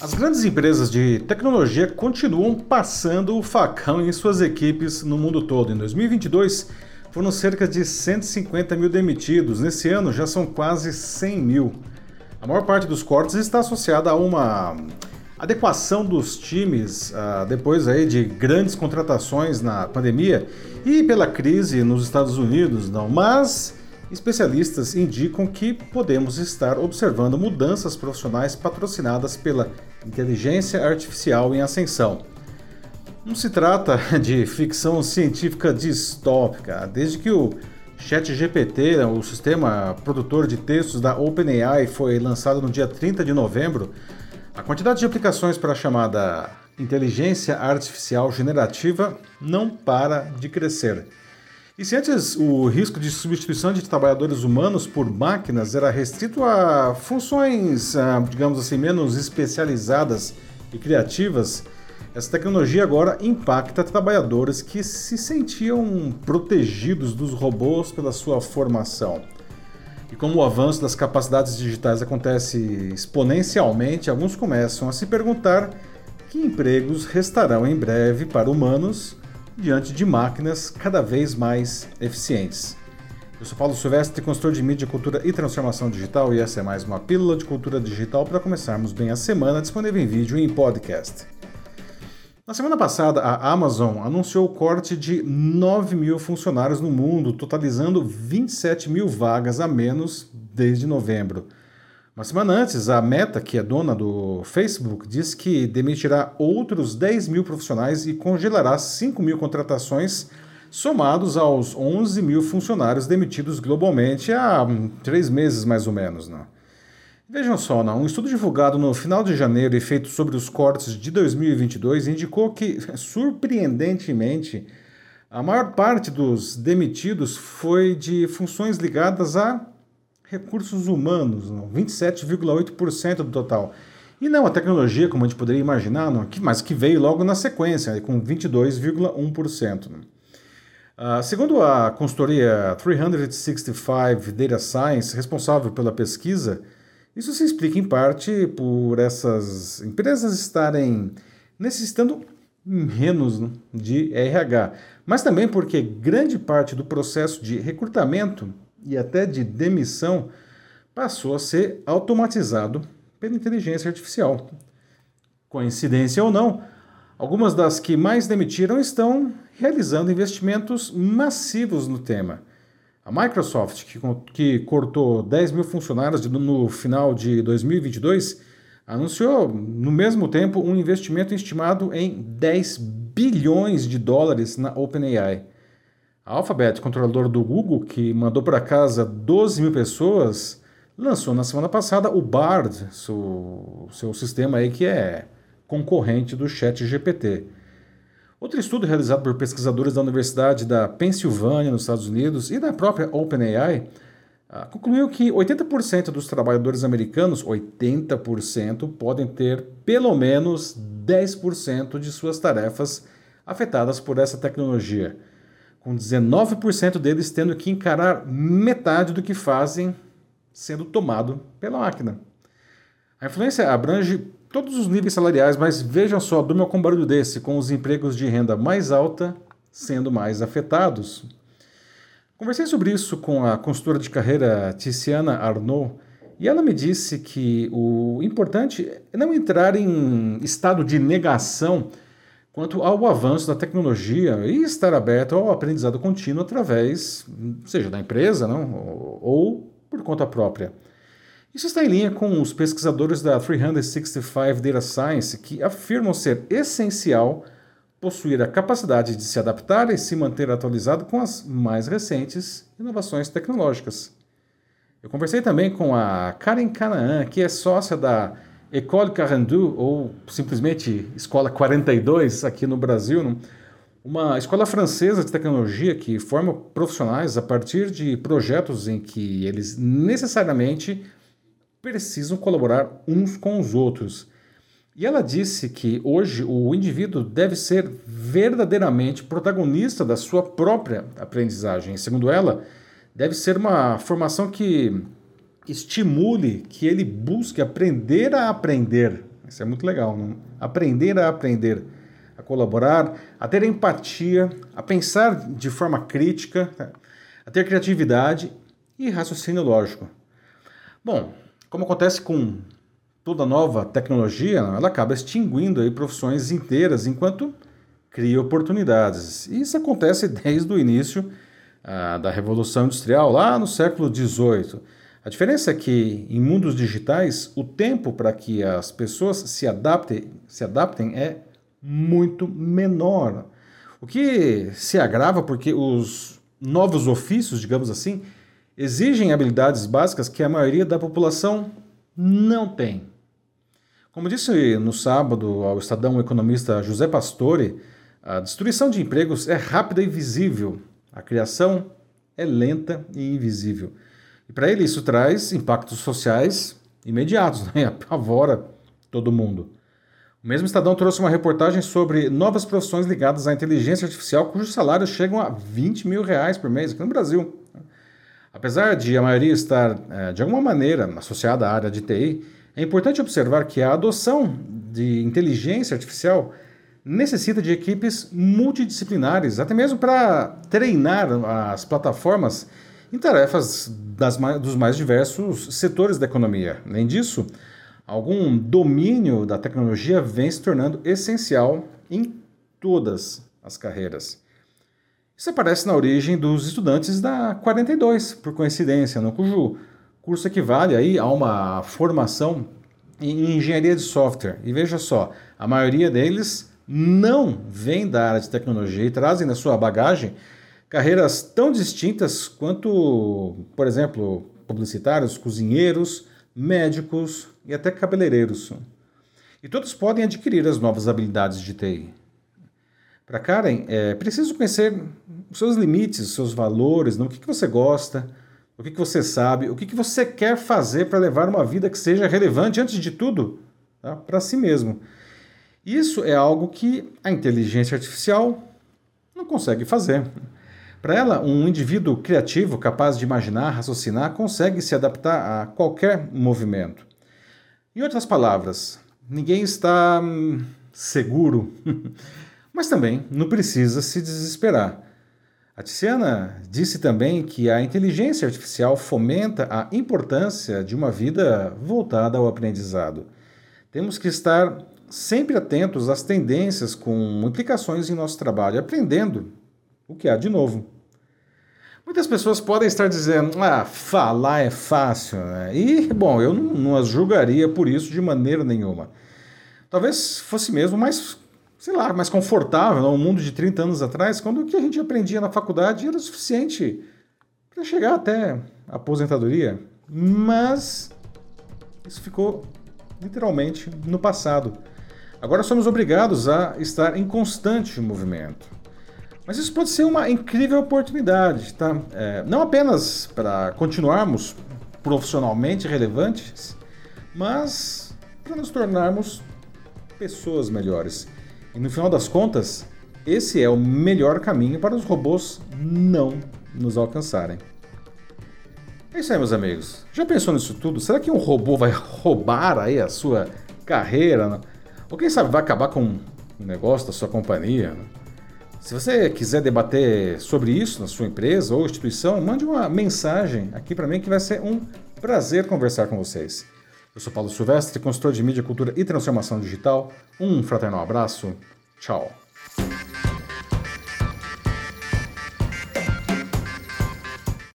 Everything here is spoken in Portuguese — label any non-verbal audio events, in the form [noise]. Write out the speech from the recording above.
As grandes empresas de tecnologia continuam passando o facão em suas equipes no mundo todo. Em 2022, foram cerca de 150 mil demitidos. Nesse ano, já são quase 100 mil. A maior parte dos cortes está associada a uma adequação dos times uh, depois aí de grandes contratações na pandemia e pela crise nos Estados Unidos, não. Mas especialistas indicam que podemos estar observando mudanças profissionais patrocinadas pela inteligência artificial em ascensão. Não se trata [laughs] de ficção científica distópica, desde que o ChatGPT, o sistema produtor de textos da OpenAI, foi lançado no dia 30 de novembro, a quantidade de aplicações para a chamada inteligência artificial generativa não para de crescer. E se antes o risco de substituição de trabalhadores humanos por máquinas era restrito a funções, ah, digamos assim, menos especializadas e criativas, essa tecnologia agora impacta trabalhadores que se sentiam protegidos dos robôs pela sua formação. E como o avanço das capacidades digitais acontece exponencialmente, alguns começam a se perguntar que empregos restarão em breve para humanos diante de máquinas cada vez mais eficientes. Eu sou Paulo Silvestre, consultor de mídia, cultura e transformação digital, e essa é mais uma pílula de cultura digital para começarmos bem a semana, disponível em vídeo e em podcast. Na semana passada, a Amazon anunciou o corte de 9 mil funcionários no mundo, totalizando 27 mil vagas a menos desde novembro. Uma semana antes, a Meta, que é dona do Facebook, disse que demitirá outros 10 mil profissionais e congelará 5 mil contratações, somados aos 11 mil funcionários demitidos globalmente há hum, três meses mais ou menos. Né? Vejam só, não? um estudo divulgado no final de janeiro e feito sobre os cortes de 2022 indicou que, [laughs] surpreendentemente, a maior parte dos demitidos foi de funções ligadas a recursos humanos, 27,8% do total. E não a tecnologia, como a gente poderia imaginar, não, mas que veio logo na sequência, com 22,1%. Uh, segundo a consultoria 365 Data Science, responsável pela pesquisa, isso se explica em parte por essas empresas estarem necessitando menos né, de RH, mas também porque grande parte do processo de recrutamento e até de demissão passou a ser automatizado pela inteligência artificial. Coincidência ou não, algumas das que mais demitiram estão realizando investimentos massivos no tema. A Microsoft, que, que cortou 10 mil funcionários no final de 2022, anunciou no mesmo tempo um investimento estimado em 10 bilhões de dólares na OpenAI. A Alphabet, controlador do Google, que mandou para casa 12 mil pessoas, lançou na semana passada o Bard, seu, seu sistema aí que é concorrente do Chat GPT. Outro estudo realizado por pesquisadores da Universidade da Pensilvânia, nos Estados Unidos, e da própria OpenAI, ah, concluiu que 80% dos trabalhadores americanos, 80%, podem ter pelo menos 10% de suas tarefas afetadas por essa tecnologia com 19% deles tendo que encarar metade do que fazem sendo tomado pela máquina. A influência abrange todos os níveis salariais, mas vejam só, durma com um barulho desse, com os empregos de renda mais alta sendo mais afetados. Conversei sobre isso com a consultora de carreira Tiziana Arnaud, e ela me disse que o importante é não entrar em estado de negação quanto ao avanço da tecnologia e estar aberto ao aprendizado contínuo através, seja da empresa não, ou por conta própria. Isso está em linha com os pesquisadores da 365 Data Science, que afirmam ser essencial possuir a capacidade de se adaptar e se manter atualizado com as mais recentes inovações tecnológicas. Eu conversei também com a Karen Canaan, que é sócia da École Carandu, ou simplesmente Escola 42 aqui no Brasil, uma escola francesa de tecnologia que forma profissionais a partir de projetos em que eles necessariamente precisam colaborar uns com os outros. E ela disse que hoje o indivíduo deve ser verdadeiramente protagonista da sua própria aprendizagem. Segundo ela, deve ser uma formação que estimule que ele busque aprender a aprender. Isso é muito legal. Não? Aprender a aprender, a colaborar, a ter empatia, a pensar de forma crítica, a ter criatividade e raciocínio lógico. Bom, como acontece com toda nova tecnologia, ela acaba extinguindo aí profissões inteiras enquanto cria oportunidades. Isso acontece [laughs] desde o início ah, da Revolução Industrial, lá no século XVIII. A diferença é que em mundos digitais o tempo para que as pessoas se adaptem, se adaptem é muito menor. O que se agrava porque os novos ofícios, digamos assim, exigem habilidades básicas que a maioria da população não tem. Como disse no sábado ao Estadão o economista José Pastore, a destruição de empregos é rápida e visível, a criação é lenta e invisível. E para ele isso traz impactos sociais imediatos, [laughs] né? apavora todo mundo. O mesmo Estadão trouxe uma reportagem sobre novas profissões ligadas à inteligência artificial cujos salários chegam a 20 mil reais por mês aqui no Brasil. Apesar de a maioria estar, é, de alguma maneira, associada à área de TI, é importante observar que a adoção de inteligência artificial necessita de equipes multidisciplinares, até mesmo para treinar as plataformas em tarefas das, dos mais diversos setores da economia. Além disso, algum domínio da tecnologia vem se tornando essencial em todas as carreiras. Isso aparece na origem dos estudantes da 42, por coincidência, no cujo curso equivale aí a uma formação em engenharia de software. E veja só, a maioria deles não vem da área de tecnologia e trazem na sua bagagem carreiras tão distintas quanto, por exemplo, publicitários, cozinheiros, médicos e até cabeleireiros. E todos podem adquirir as novas habilidades de TI. Para Karen, é preciso conhecer os seus limites, os seus valores, né? o que, que você gosta, o que, que você sabe, o que, que você quer fazer para levar uma vida que seja relevante, antes de tudo, tá? para si mesmo. Isso é algo que a inteligência artificial não consegue fazer. Para ela, um indivíduo criativo, capaz de imaginar, raciocinar, consegue se adaptar a qualquer movimento. Em outras palavras, ninguém está hum, seguro [laughs] Mas também não precisa se desesperar. A Tiziana disse também que a inteligência artificial fomenta a importância de uma vida voltada ao aprendizado. Temos que estar sempre atentos às tendências com implicações em nosso trabalho, aprendendo o que há de novo. Muitas pessoas podem estar dizendo, ah, falar é fácil, né? E, bom, eu não, não as julgaria por isso de maneira nenhuma. Talvez fosse mesmo mais sei lá, mais confortável, no mundo de 30 anos atrás, quando o que a gente aprendia na faculdade era suficiente para chegar até a aposentadoria. Mas isso ficou literalmente no passado. Agora somos obrigados a estar em constante movimento. Mas isso pode ser uma incrível oportunidade, tá? É, não apenas para continuarmos profissionalmente relevantes, mas para nos tornarmos pessoas melhores. E no final das contas, esse é o melhor caminho para os robôs não nos alcançarem. É isso aí, meus amigos. Já pensou nisso tudo? Será que um robô vai [laughs] roubar aí a sua carreira? Ou quem sabe vai acabar com um negócio da sua companhia? Se você quiser debater sobre isso na sua empresa ou instituição, mande uma mensagem aqui para mim que vai ser um prazer conversar com vocês. Eu sou Paulo Silvestre, consultor de mídia, cultura e transformação digital. Um fraternal abraço. Tchau.